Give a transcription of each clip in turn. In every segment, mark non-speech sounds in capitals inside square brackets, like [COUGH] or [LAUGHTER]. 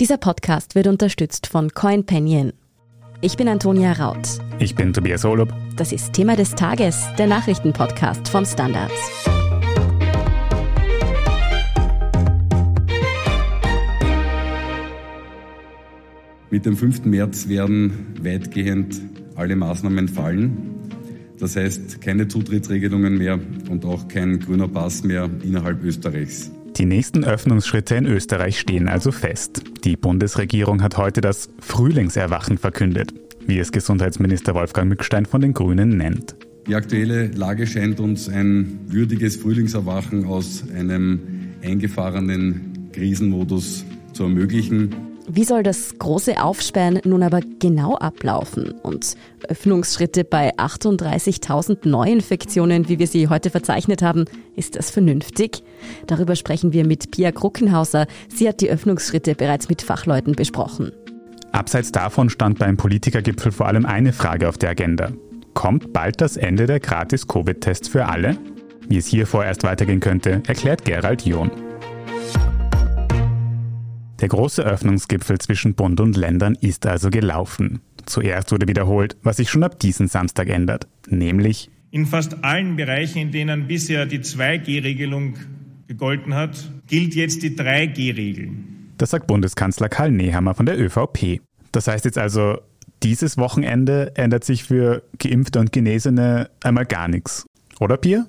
Dieser Podcast wird unterstützt von CoinPanion. Ich bin Antonia Raut. Ich bin Tobias Holub. Das ist Thema des Tages, der Nachrichtenpodcast vom Standards. Mit dem 5. März werden weitgehend alle Maßnahmen fallen. Das heißt, keine Zutrittsregelungen mehr und auch kein grüner Pass mehr innerhalb Österreichs. Die nächsten Öffnungsschritte in Österreich stehen also fest. Die Bundesregierung hat heute das Frühlingserwachen verkündet, wie es Gesundheitsminister Wolfgang Mückstein von den Grünen nennt. Die aktuelle Lage scheint uns ein würdiges Frühlingserwachen aus einem eingefahrenen Krisenmodus zu ermöglichen. Wie soll das große Aufsperren nun aber genau ablaufen? Und Öffnungsschritte bei 38.000 Neuinfektionen, wie wir sie heute verzeichnet haben, ist das vernünftig? Darüber sprechen wir mit Pia Kruckenhauser. Sie hat die Öffnungsschritte bereits mit Fachleuten besprochen. Abseits davon stand beim Politikergipfel vor allem eine Frage auf der Agenda. Kommt bald das Ende der Gratis-Covid-Tests für alle? Wie es hier vorerst weitergehen könnte, erklärt Gerald John. Der große Öffnungsgipfel zwischen Bund und Ländern ist also gelaufen. Zuerst wurde wiederholt, was sich schon ab diesem Samstag ändert, nämlich in fast allen Bereichen, in denen bisher die 2G-Regelung gegolten hat, gilt jetzt die 3G-Regel. Das sagt Bundeskanzler Karl Nehammer von der ÖVP. Das heißt jetzt also, dieses Wochenende ändert sich für Geimpfte und Genesene einmal gar nichts. Oder Pia?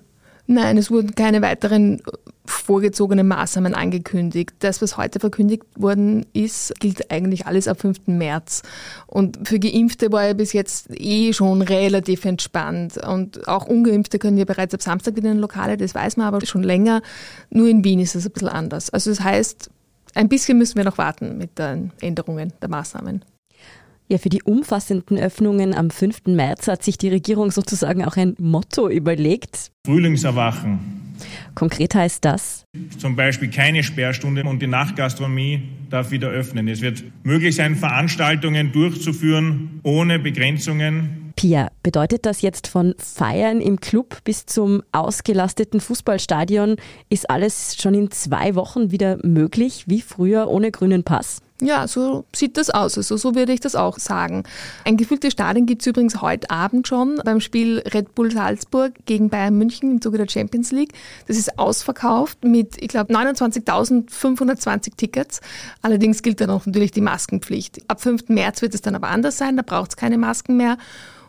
Nein, es wurden keine weiteren vorgezogenen Maßnahmen angekündigt. Das, was heute verkündigt worden ist, gilt eigentlich alles ab 5. März. Und für Geimpfte war ja bis jetzt eh schon relativ entspannt. Und auch Ungeimpfte können ja bereits ab Samstag wieder in Lokale, das weiß man aber schon länger. Nur in Wien ist es ein bisschen anders. Also das heißt, ein bisschen müssen wir noch warten mit den Änderungen der Maßnahmen. Ja, für die umfassenden Öffnungen am 5. März hat sich die Regierung sozusagen auch ein Motto überlegt. Frühlingserwachen. Konkret heißt das? Zum Beispiel keine Sperrstunde und die Nachtgastronomie darf wieder öffnen. Es wird möglich sein, Veranstaltungen durchzuführen ohne Begrenzungen. Pia, bedeutet das jetzt von Feiern im Club bis zum ausgelasteten Fußballstadion, ist alles schon in zwei Wochen wieder möglich, wie früher ohne grünen Pass? Ja, so sieht das aus. Also so würde ich das auch sagen. Ein gefülltes Stadion gibt es übrigens heute Abend schon beim Spiel Red Bull Salzburg gegen Bayern München im Zuge der Champions League. Das ist ausverkauft mit, ich glaube, 29.520 Tickets. Allerdings gilt dann auch natürlich die Maskenpflicht. Ab 5. März wird es dann aber anders sein, da braucht es keine Masken mehr.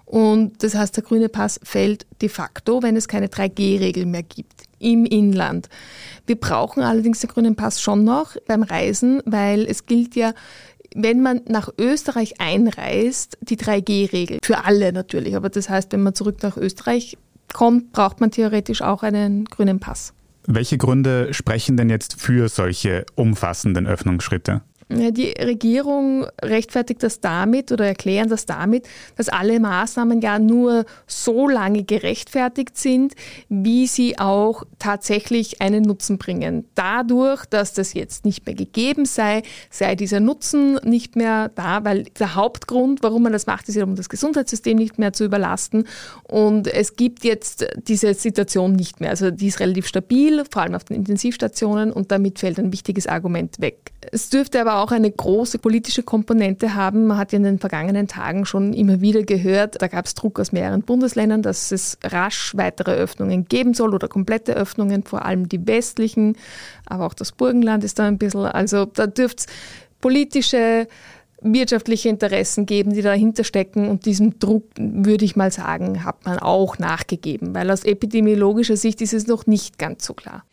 Und das heißt, der grüne Pass fällt de facto, wenn es keine 3G-Regel mehr gibt im Inland. Wir brauchen allerdings den grünen Pass schon noch beim Reisen, weil es gilt ja, wenn man nach Österreich einreist, die 3G-Regel. Für alle natürlich. Aber das heißt, wenn man zurück nach Österreich kommt, braucht man theoretisch auch einen grünen Pass. Welche Gründe sprechen denn jetzt für solche umfassenden Öffnungsschritte? Die Regierung rechtfertigt das damit oder erklären das damit, dass alle Maßnahmen ja nur so lange gerechtfertigt sind, wie sie auch tatsächlich einen Nutzen bringen. Dadurch, dass das jetzt nicht mehr gegeben sei, sei dieser Nutzen nicht mehr da, weil der Hauptgrund, warum man das macht, ist ja, um das Gesundheitssystem nicht mehr zu überlasten. Und es gibt jetzt diese Situation nicht mehr. Also die ist relativ stabil, vor allem auf den Intensivstationen und damit fällt ein wichtiges Argument weg. Es dürfte aber auch eine große politische Komponente haben. Man hat ja in den vergangenen Tagen schon immer wieder gehört, da gab es Druck aus mehreren Bundesländern, dass es rasch weitere Öffnungen geben soll oder komplette Öffnungen, vor allem die westlichen, aber auch das Burgenland ist da ein bisschen, also da dürfte es politische wirtschaftliche Interessen geben, die dahinter stecken. Und diesem Druck, würde ich mal sagen, hat man auch nachgegeben, weil aus epidemiologischer Sicht ist es noch nicht ganz so klar.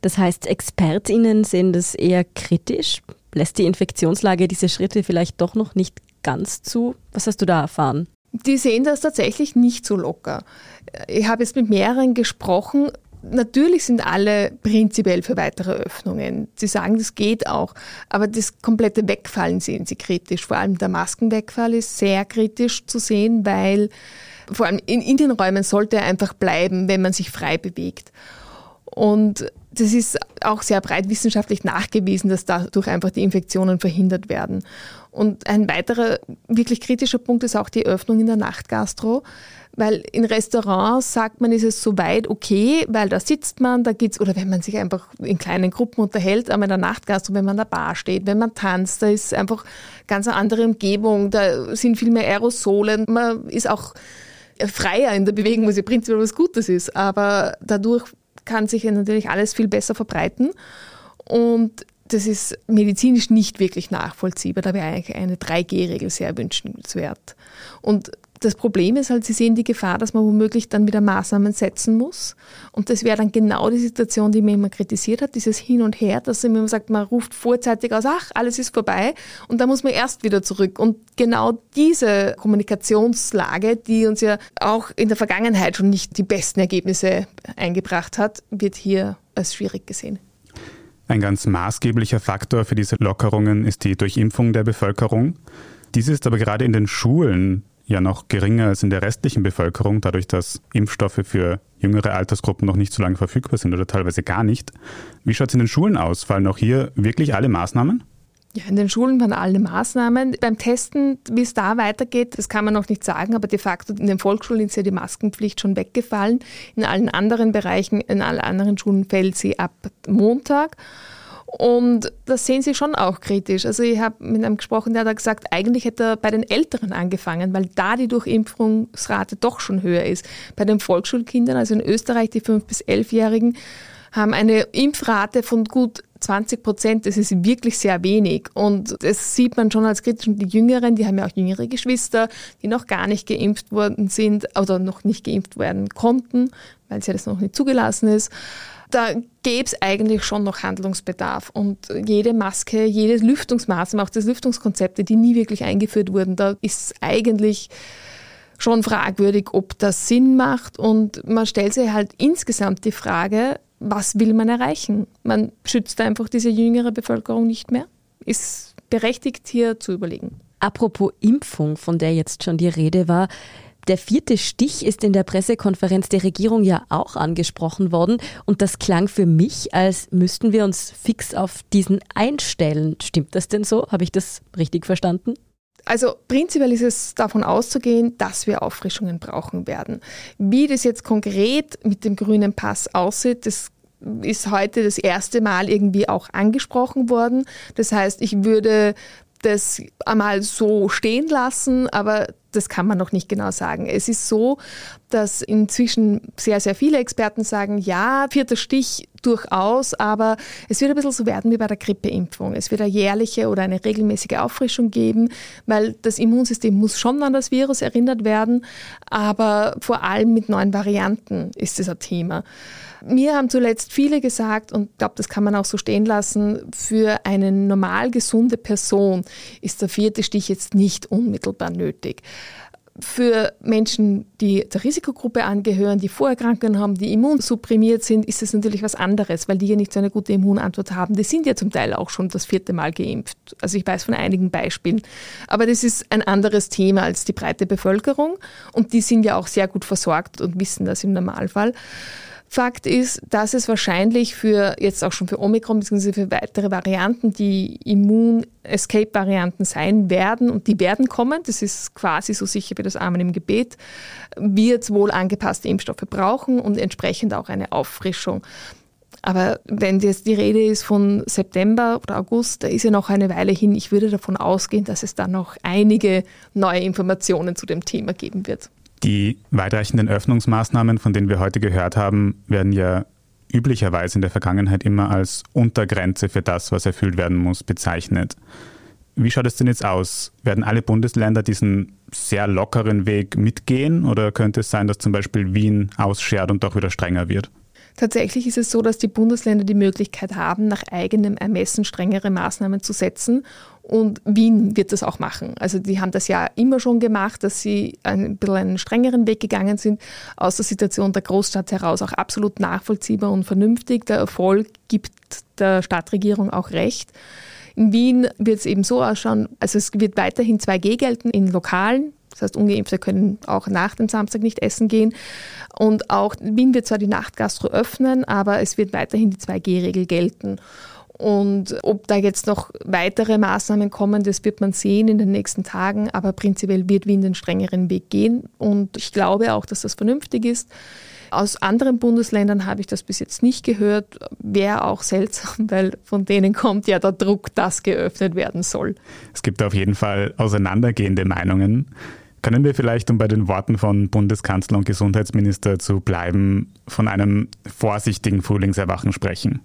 Das heißt, ExpertInnen sehen das eher kritisch. Lässt die Infektionslage diese Schritte vielleicht doch noch nicht ganz zu? Was hast du da erfahren? Die sehen das tatsächlich nicht so locker. Ich habe jetzt mit mehreren gesprochen. Natürlich sind alle prinzipiell für weitere Öffnungen. Sie sagen, das geht auch. Aber das komplette Wegfallen sehen sie kritisch. Vor allem der Maskenwegfall ist sehr kritisch zu sehen, weil vor allem in, in den Räumen sollte er einfach bleiben, wenn man sich frei bewegt. Und das ist auch sehr breit wissenschaftlich nachgewiesen, dass dadurch einfach die Infektionen verhindert werden. Und ein weiterer wirklich kritischer Punkt ist auch die Öffnung in der Nachtgastro. Weil in Restaurants sagt man, ist es soweit okay, weil da sitzt man, da geht's, oder wenn man sich einfach in kleinen Gruppen unterhält, aber in der Nachtgastro, wenn man an der Bar steht, wenn man tanzt, da ist einfach ganz eine andere Umgebung, da sind viel mehr Aerosole, man ist auch freier in der Bewegung, was ja prinzipiell was Gutes ist, aber dadurch kann sich natürlich alles viel besser verbreiten und das ist medizinisch nicht wirklich nachvollziehbar. Da wäre eigentlich eine 3G-Regel sehr wünschenswert. Und das Problem ist halt, Sie sehen die Gefahr, dass man womöglich dann wieder Maßnahmen setzen muss. Und das wäre dann genau die Situation, die mir immer kritisiert hat, dieses Hin und Her, dass man immer sagt, man ruft vorzeitig aus, ach, alles ist vorbei. Und dann muss man erst wieder zurück. Und genau diese Kommunikationslage, die uns ja auch in der Vergangenheit schon nicht die besten Ergebnisse eingebracht hat, wird hier als schwierig gesehen. Ein ganz maßgeblicher Faktor für diese Lockerungen ist die Durchimpfung der Bevölkerung. Diese ist aber gerade in den Schulen ja noch geringer als in der restlichen Bevölkerung, dadurch, dass Impfstoffe für jüngere Altersgruppen noch nicht so lange verfügbar sind oder teilweise gar nicht. Wie schaut es in den Schulen aus? Fallen auch hier wirklich alle Maßnahmen? Ja, in den Schulen waren alle Maßnahmen. Beim Testen, wie es da weitergeht, das kann man noch nicht sagen, aber de facto in den Volksschulen ist ja die Maskenpflicht schon weggefallen. In allen anderen Bereichen, in allen anderen Schulen fällt sie ab Montag. Und das sehen sie schon auch kritisch. Also ich habe mit einem gesprochen, der hat gesagt, eigentlich hätte er bei den Älteren angefangen, weil da die Durchimpfungsrate doch schon höher ist. Bei den Volksschulkindern, also in Österreich die 5- bis 11-Jährigen, haben eine Impfrate von gut 20 Prozent, das ist wirklich sehr wenig. Und das sieht man schon als kritisch. Und die Jüngeren, die haben ja auch jüngere Geschwister, die noch gar nicht geimpft worden sind oder noch nicht geimpft werden konnten, weil es ja das noch nicht zugelassen ist da gäbe es eigentlich schon noch Handlungsbedarf. Und jede Maske, jede Lüftungsmaßnahme, auch das Lüftungskonzepte, die nie wirklich eingeführt wurden, da ist eigentlich schon fragwürdig, ob das Sinn macht. Und man stellt sich halt insgesamt die Frage, was will man erreichen? Man schützt einfach diese jüngere Bevölkerung nicht mehr. Ist berechtigt hier zu überlegen. Apropos Impfung, von der jetzt schon die Rede war. Der vierte Stich ist in der Pressekonferenz der Regierung ja auch angesprochen worden und das klang für mich, als müssten wir uns fix auf diesen einstellen. Stimmt das denn so? Habe ich das richtig verstanden? Also prinzipiell ist es davon auszugehen, dass wir Auffrischungen brauchen werden. Wie das jetzt konkret mit dem grünen Pass aussieht, das ist heute das erste Mal irgendwie auch angesprochen worden. Das heißt, ich würde das einmal so stehen lassen, aber das kann man noch nicht genau sagen. Es ist so, dass inzwischen sehr, sehr viele Experten sagen, ja, vierter Stich durchaus, aber es wird ein bisschen so werden wie bei der Grippeimpfung. Es wird eine jährliche oder eine regelmäßige Auffrischung geben, weil das Immunsystem muss schon an das Virus erinnert werden, aber vor allem mit neuen Varianten ist es ein Thema. Mir haben zuletzt viele gesagt, und ich glaube, das kann man auch so stehen lassen, für eine normal gesunde Person ist der vierte Stich jetzt nicht unmittelbar nötig. Für Menschen, die der Risikogruppe angehören, die Vorerkrankungen haben, die immunsupprimiert sind, ist es natürlich was anderes, weil die ja nicht so eine gute Immunantwort haben. Die sind ja zum Teil auch schon das vierte Mal geimpft. Also ich weiß von einigen Beispielen. Aber das ist ein anderes Thema als die breite Bevölkerung. Und die sind ja auch sehr gut versorgt und wissen das im Normalfall. Fakt ist, dass es wahrscheinlich für jetzt auch schon für Omikron bzw. für weitere Varianten die Immun-Escape-Varianten sein werden und die werden kommen. Das ist quasi so sicher wie das Amen im Gebet. Wird wohl angepasste Impfstoffe brauchen und entsprechend auch eine Auffrischung. Aber wenn jetzt die Rede ist von September oder August, da ist ja noch eine Weile hin. Ich würde davon ausgehen, dass es dann noch einige neue Informationen zu dem Thema geben wird. Die weitreichenden Öffnungsmaßnahmen, von denen wir heute gehört haben, werden ja üblicherweise in der Vergangenheit immer als Untergrenze für das, was erfüllt werden muss, bezeichnet. Wie schaut es denn jetzt aus? Werden alle Bundesländer diesen sehr lockeren Weg mitgehen oder könnte es sein, dass zum Beispiel Wien ausschert und doch wieder strenger wird? Tatsächlich ist es so, dass die Bundesländer die Möglichkeit haben, nach eigenem Ermessen strengere Maßnahmen zu setzen. Und Wien wird das auch machen. Also die haben das ja immer schon gemacht, dass sie ein bisschen einen strengeren Weg gegangen sind, aus der Situation der Großstadt heraus auch absolut nachvollziehbar und vernünftig. Der Erfolg gibt der Stadtregierung auch recht. In Wien wird es eben so ausschauen, also es wird weiterhin 2G gelten in Lokalen, Das heißt, Ungeimpfte können auch nach dem Samstag nicht essen gehen. Und auch Wien wird zwar die Nachtgastro öffnen, aber es wird weiterhin die 2G-Regel gelten. Und ob da jetzt noch weitere Maßnahmen kommen, das wird man sehen in den nächsten Tagen. Aber prinzipiell wird Wien den strengeren Weg gehen. Und ich glaube auch, dass das vernünftig ist. Aus anderen Bundesländern habe ich das bis jetzt nicht gehört. Wäre auch seltsam, weil von denen kommt ja der Druck, dass geöffnet werden soll. Es gibt auf jeden Fall auseinandergehende Meinungen. Können wir vielleicht, um bei den Worten von Bundeskanzler und Gesundheitsminister zu bleiben, von einem vorsichtigen Frühlingserwachen sprechen?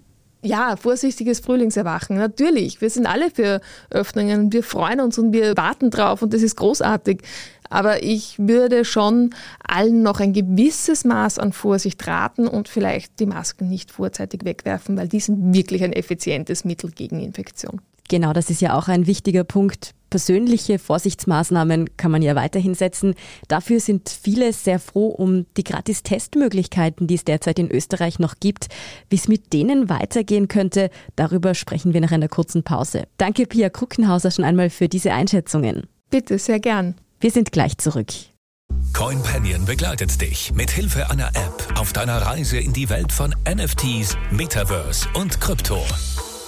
Ja, vorsichtiges Frühlingserwachen. Natürlich, wir sind alle für Öffnungen. Wir freuen uns und wir warten drauf und das ist großartig. Aber ich würde schon allen noch ein gewisses Maß an Vorsicht raten und vielleicht die Masken nicht vorzeitig wegwerfen, weil die sind wirklich ein effizientes Mittel gegen Infektion. Genau, das ist ja auch ein wichtiger Punkt. Persönliche Vorsichtsmaßnahmen kann man ja weiterhin setzen. Dafür sind viele sehr froh um die Gratis-Testmöglichkeiten, die es derzeit in Österreich noch gibt. Wie es mit denen weitergehen könnte, darüber sprechen wir nach einer kurzen Pause. Danke, Pia Kruckenhauser, schon einmal für diese Einschätzungen. Bitte, sehr gern. Wir sind gleich zurück. CoinPanion begleitet dich mit Hilfe einer App auf deiner Reise in die Welt von NFTs, Metaverse und Krypto.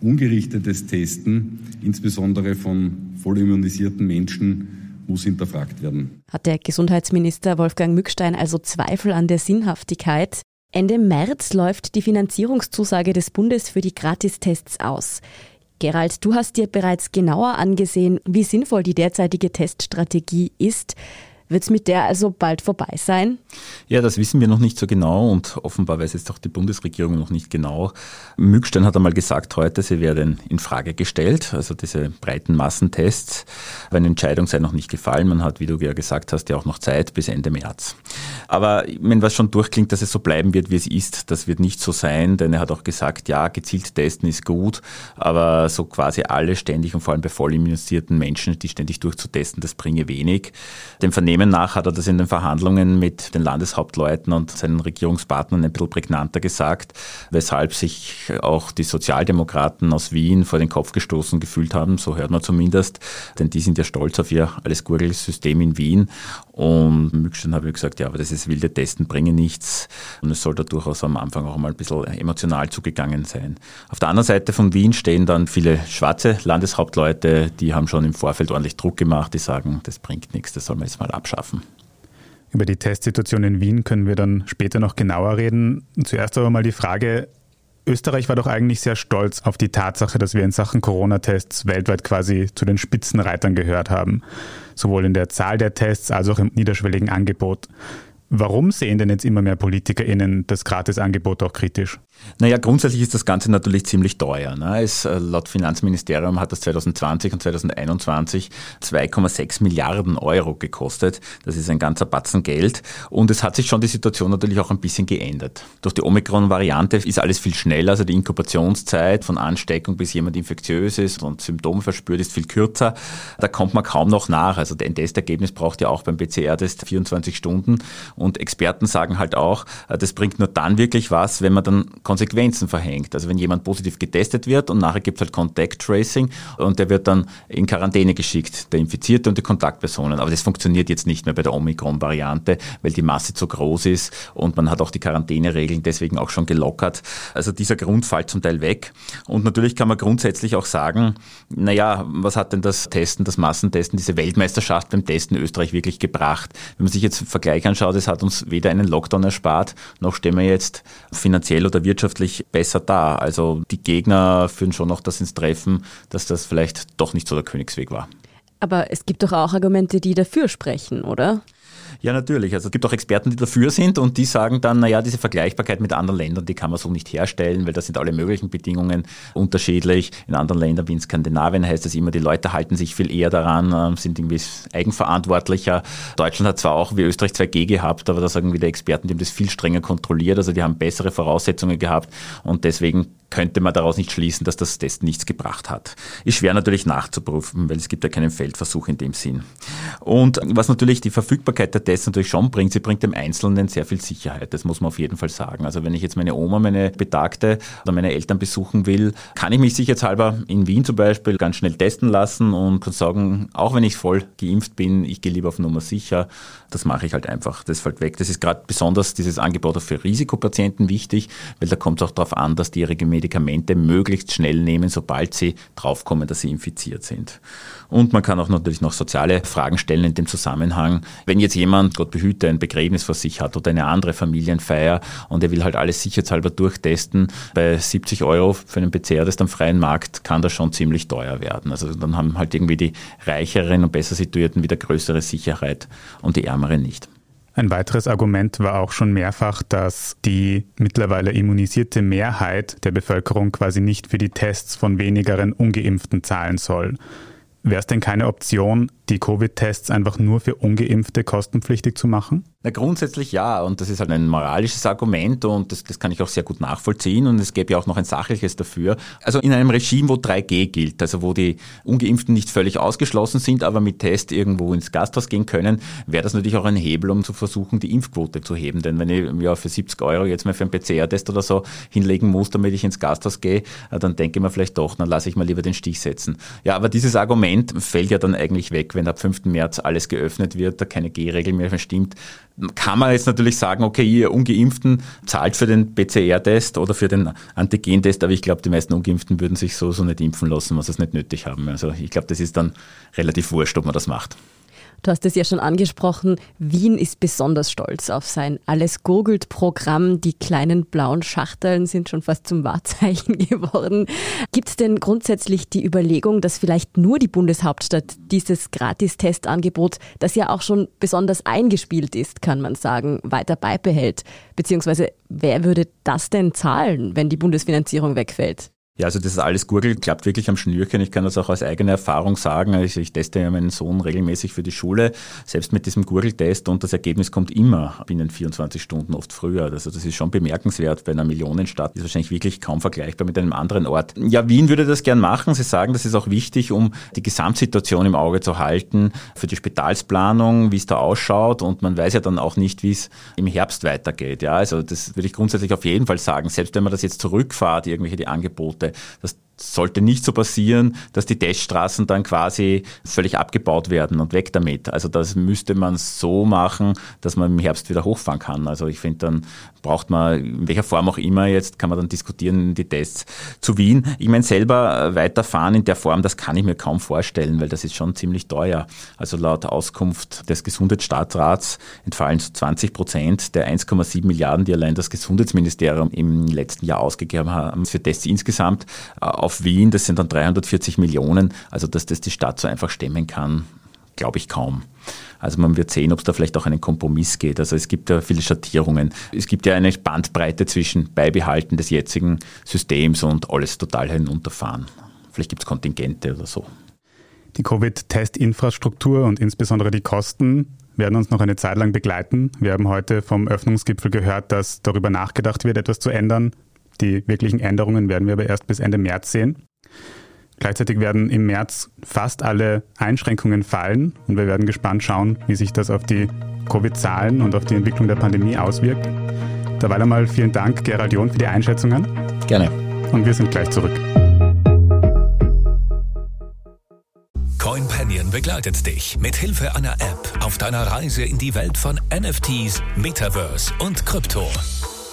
Ungerichtetes Testen, insbesondere von voll immunisierten Menschen, muss hinterfragt werden. Hat der Gesundheitsminister Wolfgang Mückstein also Zweifel an der Sinnhaftigkeit? Ende März läuft die Finanzierungszusage des Bundes für die Gratistests aus. Gerald, du hast dir bereits genauer angesehen, wie sinnvoll die derzeitige Teststrategie ist. Wird es mit der also bald vorbei sein? Ja, das wissen wir noch nicht so genau und offenbar weiß jetzt auch die Bundesregierung noch nicht genau. Mückstein hat einmal gesagt heute, sie werden in Frage gestellt, also diese breiten Massentests. Aber eine Entscheidung sei noch nicht gefallen. Man hat, wie du ja gesagt hast, ja auch noch Zeit bis Ende März. Aber wenn was schon durchklingt, dass es so bleiben wird, wie es ist, das wird nicht so sein, denn er hat auch gesagt, ja, gezielt testen ist gut, aber so quasi alle ständig und vor allem bei vollimmunisierten Menschen, die ständig durchzutesten, das bringe wenig. Dem Vernehmen Unternehmen nach hat er das in den Verhandlungen mit den Landeshauptleuten und seinen Regierungspartnern ein bisschen prägnanter gesagt, weshalb sich auch die Sozialdemokraten aus Wien vor den Kopf gestoßen gefühlt haben, so hört man zumindest, denn die sind ja stolz auf ihr alles System in Wien und Mückstein habe ich gesagt, ja, aber das ist wilde Testen bringen nichts und es soll da durchaus am Anfang auch mal ein bisschen emotional zugegangen sein. Auf der anderen Seite von Wien stehen dann viele schwarze Landeshauptleute, die haben schon im Vorfeld ordentlich Druck gemacht, die sagen, das bringt nichts, das soll man jetzt mal abschaffen. Über die Testsituation in Wien können wir dann später noch genauer reden. Zuerst aber mal die Frage, Österreich war doch eigentlich sehr stolz auf die Tatsache, dass wir in Sachen Corona-Tests weltweit quasi zu den Spitzenreitern gehört haben. Sowohl in der Zahl der Tests als auch im niederschwelligen Angebot. Warum sehen denn jetzt immer mehr PolitikerInnen das Gratisangebot auch kritisch? Naja, grundsätzlich ist das Ganze natürlich ziemlich teuer. Ne? Es, äh, laut Finanzministerium hat das 2020 und 2021 2,6 Milliarden Euro gekostet. Das ist ein ganzer Batzen Geld. Und es hat sich schon die Situation natürlich auch ein bisschen geändert. Durch die Omikron-Variante ist alles viel schneller. Also die Inkubationszeit von Ansteckung bis jemand infektiös ist und Symptome verspürt, ist viel kürzer. Da kommt man kaum noch nach. Also ein Testergebnis braucht ja auch beim PCR-Test 24 Stunden. Und Experten sagen halt auch, äh, das bringt nur dann wirklich was, wenn man dann Konsequenzen verhängt. Also wenn jemand positiv getestet wird und nachher gibt es halt Contact Tracing und der wird dann in Quarantäne geschickt, der Infizierte und die Kontaktpersonen. Aber das funktioniert jetzt nicht mehr bei der Omikron-Variante, weil die Masse zu groß ist und man hat auch die Quarantäneregeln deswegen auch schon gelockert. Also dieser Grund fällt zum Teil weg. Und natürlich kann man grundsätzlich auch sagen, naja, was hat denn das Testen, das Massentesten, diese Weltmeisterschaft beim Testen Österreich wirklich gebracht? Wenn man sich jetzt einen Vergleich anschaut, es hat uns weder einen Lockdown erspart, noch stehen wir jetzt finanziell oder wirtschaftlich besser da. Also die Gegner führen schon noch das ins Treffen, dass das vielleicht doch nicht so der Königsweg war. Aber es gibt doch auch Argumente, die dafür sprechen, oder? Ja, natürlich. Also es gibt auch Experten, die dafür sind und die sagen dann, naja, diese Vergleichbarkeit mit anderen Ländern, die kann man so nicht herstellen, weil da sind alle möglichen Bedingungen unterschiedlich. In anderen Ländern wie in Skandinavien heißt es immer, die Leute halten sich viel eher daran, ähm, sind irgendwie eigenverantwortlicher. Deutschland hat zwar auch wie Österreich 2G gehabt, aber da sagen wieder Experten, die haben das viel strenger kontrolliert, also die haben bessere Voraussetzungen gehabt und deswegen könnte man daraus nicht schließen, dass das Test nichts gebracht hat. Ist schwer natürlich nachzuprüfen, weil es gibt ja keinen Feldversuch in dem Sinn. Und was natürlich die Verfügbarkeit der Tests natürlich schon bringt, sie bringt dem Einzelnen sehr viel Sicherheit. Das muss man auf jeden Fall sagen. Also wenn ich jetzt meine Oma, meine Betagte oder meine Eltern besuchen will, kann ich mich sicherheitshalber in Wien zum Beispiel ganz schnell testen lassen und kann sagen, auch wenn ich voll geimpft bin, ich gehe lieber auf Nummer sicher. Das mache ich halt einfach. Das fällt weg. Das ist gerade besonders dieses Angebot auch für Risikopatienten wichtig, weil da kommt es auch darauf an, dass die ihre Medikamente möglichst schnell nehmen, sobald sie draufkommen, dass sie infiziert sind. Und man kann auch natürlich noch soziale Fragen stellen in dem Zusammenhang. Wenn jetzt jemand, Gott behüte, ein Begräbnis vor sich hat oder eine andere Familienfeier und er will halt alles sicherheitshalber durchtesten, bei 70 Euro für einen PCR-Test am freien Markt kann das schon ziemlich teuer werden. Also dann haben halt irgendwie die Reicheren und besser situierten wieder größere Sicherheit und die Ärmeren nicht. Ein weiteres Argument war auch schon mehrfach, dass die mittlerweile immunisierte Mehrheit der Bevölkerung quasi nicht für die Tests von wenigeren ungeimpften zahlen soll. Wäre es denn keine Option, die Covid-Tests einfach nur für ungeimpfte kostenpflichtig zu machen? Na, grundsätzlich ja. Und das ist halt ein moralisches Argument und das, das kann ich auch sehr gut nachvollziehen. Und es gäbe ja auch noch ein sachliches dafür. Also in einem Regime, wo 3G gilt, also wo die Ungeimpften nicht völlig ausgeschlossen sind, aber mit Test irgendwo ins Gasthaus gehen können, wäre das natürlich auch ein Hebel, um zu versuchen, die Impfquote zu heben. Denn wenn ich ja für 70 Euro jetzt mal für einen PCR-Test oder so hinlegen muss, damit ich ins Gasthaus gehe, dann denke ich mir vielleicht doch, dann lasse ich mal lieber den Stich setzen. Ja, aber dieses Argument fällt ja dann eigentlich weg, wenn ab 5. März alles geöffnet wird, da keine G-Regel mehr verstimmt, kann man jetzt natürlich sagen, okay, ihr Ungeimpften zahlt für den PCR-Test oder für den Antigen-Test, aber ich glaube, die meisten Ungeimpften würden sich so, so nicht impfen lassen, was sie es nicht nötig haben. Also ich glaube, das ist dann relativ wurscht, ob man das macht. Du hast es ja schon angesprochen, Wien ist besonders stolz auf sein Alles gurgelt Programm. Die kleinen blauen Schachteln sind schon fast zum Wahrzeichen [LAUGHS] geworden. Gibt es denn grundsätzlich die Überlegung, dass vielleicht nur die Bundeshauptstadt dieses Gratis-Testangebot, das ja auch schon besonders eingespielt ist, kann man sagen, weiter beibehält? Beziehungsweise wer würde das denn zahlen, wenn die Bundesfinanzierung wegfällt? Ja, also das ist alles Gurgel, klappt wirklich am Schnürchen. Ich kann das auch aus eigener Erfahrung sagen. Also ich teste ja meinen Sohn regelmäßig für die Schule, selbst mit diesem Gurgeltest und das Ergebnis kommt immer binnen 24 Stunden, oft früher. Also das ist schon bemerkenswert bei einer Millionenstadt. Ist wahrscheinlich wirklich kaum vergleichbar mit einem anderen Ort. Ja, Wien würde das gern machen. Sie sagen, das ist auch wichtig, um die Gesamtsituation im Auge zu halten, für die Spitalsplanung, wie es da ausschaut und man weiß ja dann auch nicht, wie es im Herbst weitergeht. Ja, also das würde ich grundsätzlich auf jeden Fall sagen. Selbst wenn man das jetzt zurückfahrt, irgendwelche die Angebote, das sollte nicht so passieren, dass die Teststraßen dann quasi völlig abgebaut werden und weg damit. Also das müsste man so machen, dass man im Herbst wieder hochfahren kann. Also ich finde, dann braucht man, in welcher Form auch immer jetzt, kann man dann diskutieren, die Tests zu Wien. Ich meine, selber weiterfahren in der Form, das kann ich mir kaum vorstellen, weil das ist schon ziemlich teuer. Also laut Auskunft des Gesundheitsstaatsrats entfallen so 20 Prozent der 1,7 Milliarden, die allein das Gesundheitsministerium im letzten Jahr ausgegeben haben für Tests insgesamt auf Wien, das sind dann 340 Millionen, also dass das die Stadt so einfach stemmen kann, glaube ich kaum. Also man wird sehen, ob es da vielleicht auch einen Kompromiss geht. Also es gibt ja viele Schattierungen. Es gibt ja eine Bandbreite zwischen Beibehalten des jetzigen Systems und alles total hinunterfahren. Vielleicht gibt es Kontingente oder so. Die Covid-Testinfrastruktur und insbesondere die Kosten werden uns noch eine Zeit lang begleiten. Wir haben heute vom Öffnungsgipfel gehört, dass darüber nachgedacht wird, etwas zu ändern. Die wirklichen Änderungen werden wir aber erst bis Ende März sehen. Gleichzeitig werden im März fast alle Einschränkungen fallen und wir werden gespannt schauen, wie sich das auf die Covid-Zahlen und auf die Entwicklung der Pandemie auswirkt. Dabei einmal vielen Dank, Gerald John, für die Einschätzungen. Gerne. Und wir sind gleich zurück. CoinPanion begleitet dich mit Hilfe einer App auf deiner Reise in die Welt von NFTs, Metaverse und Krypto.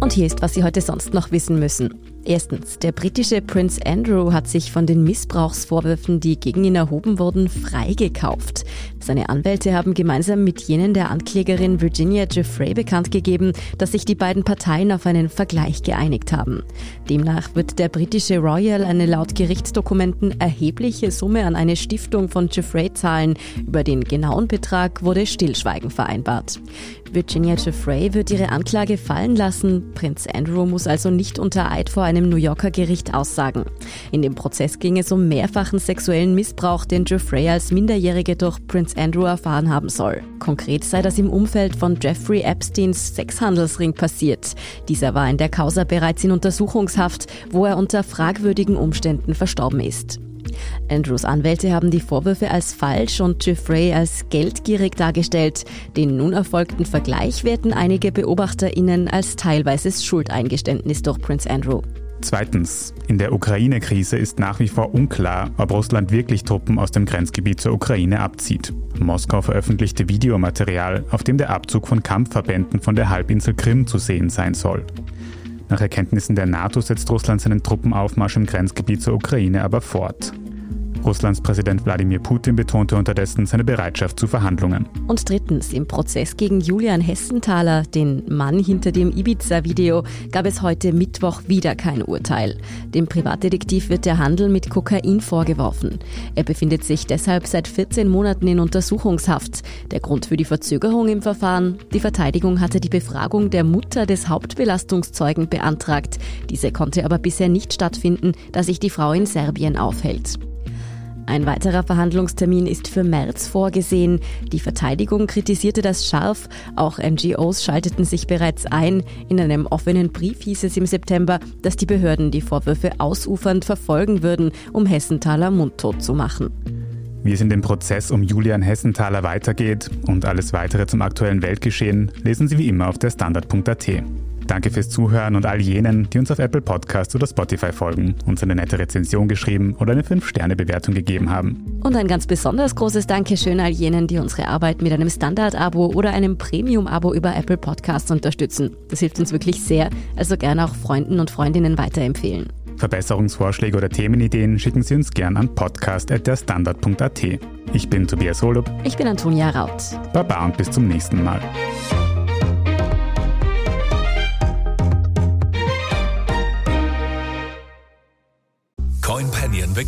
Und hier ist, was Sie heute sonst noch wissen müssen. Erstens, der britische Prince Andrew hat sich von den Missbrauchsvorwürfen, die gegen ihn erhoben wurden, freigekauft. Seine Anwälte haben gemeinsam mit jenen der Anklägerin Virginia Giuffre bekannt gegeben, dass sich die beiden Parteien auf einen Vergleich geeinigt haben. Demnach wird der britische Royal eine laut Gerichtsdokumenten erhebliche Summe an eine Stiftung von Giuffre zahlen. Über den genauen Betrag wurde Stillschweigen vereinbart. Virginia Giuffre wird ihre Anklage fallen lassen. Prinz Andrew muss also nicht unter Eid vor einem New Yorker Gericht aussagen. In dem Prozess ging es um mehrfachen sexuellen Missbrauch, den Giuffre als Minderjährige durch Prinz Andrew erfahren haben soll. Konkret sei das im Umfeld von Jeffrey Epsteins Sexhandelsring passiert. Dieser war in der Causa bereits in Untersuchungshaft, wo er unter fragwürdigen Umständen verstorben ist. Andrews Anwälte haben die Vorwürfe als falsch und Jeffrey als geldgierig dargestellt. Den nun erfolgten Vergleich werten einige BeobachterInnen als teilweises Schuldeingeständnis durch Prince Andrew. Zweitens. In der Ukraine-Krise ist nach wie vor unklar, ob Russland wirklich Truppen aus dem Grenzgebiet zur Ukraine abzieht. Moskau veröffentlichte Videomaterial, auf dem der Abzug von Kampfverbänden von der Halbinsel Krim zu sehen sein soll. Nach Erkenntnissen der NATO setzt Russland seinen Truppenaufmarsch im Grenzgebiet zur Ukraine aber fort. Russlands Präsident Wladimir Putin betonte unterdessen seine Bereitschaft zu Verhandlungen. Und drittens, im Prozess gegen Julian Hessenthaler, den Mann hinter dem Ibiza-Video, gab es heute Mittwoch wieder kein Urteil. Dem Privatdetektiv wird der Handel mit Kokain vorgeworfen. Er befindet sich deshalb seit 14 Monaten in Untersuchungshaft. Der Grund für die Verzögerung im Verfahren? Die Verteidigung hatte die Befragung der Mutter des Hauptbelastungszeugen beantragt. Diese konnte aber bisher nicht stattfinden, da sich die Frau in Serbien aufhält. Ein weiterer Verhandlungstermin ist für März vorgesehen. Die Verteidigung kritisierte das scharf. Auch NGOs schalteten sich bereits ein. In einem offenen Brief hieß es im September, dass die Behörden die Vorwürfe ausufernd verfolgen würden, um Hessenthaler mundtot zu machen. Wie es in dem Prozess um Julian Hessenthaler weitergeht und alles weitere zum aktuellen Weltgeschehen, lesen Sie wie immer auf der Standard.at. Danke fürs Zuhören und all jenen, die uns auf Apple Podcasts oder Spotify folgen, uns eine nette Rezension geschrieben oder eine 5-Sterne-Bewertung gegeben haben. Und ein ganz besonders großes Dankeschön all jenen, die unsere Arbeit mit einem Standard-Abo oder einem Premium-Abo über Apple Podcasts unterstützen. Das hilft uns wirklich sehr, also gerne auch Freunden und Freundinnen weiterempfehlen. Verbesserungsvorschläge oder Themenideen schicken Sie uns gern an podcast.derstandard.at. Ich bin Tobias Holub. Ich bin Antonia Raut. Baba und bis zum nächsten Mal.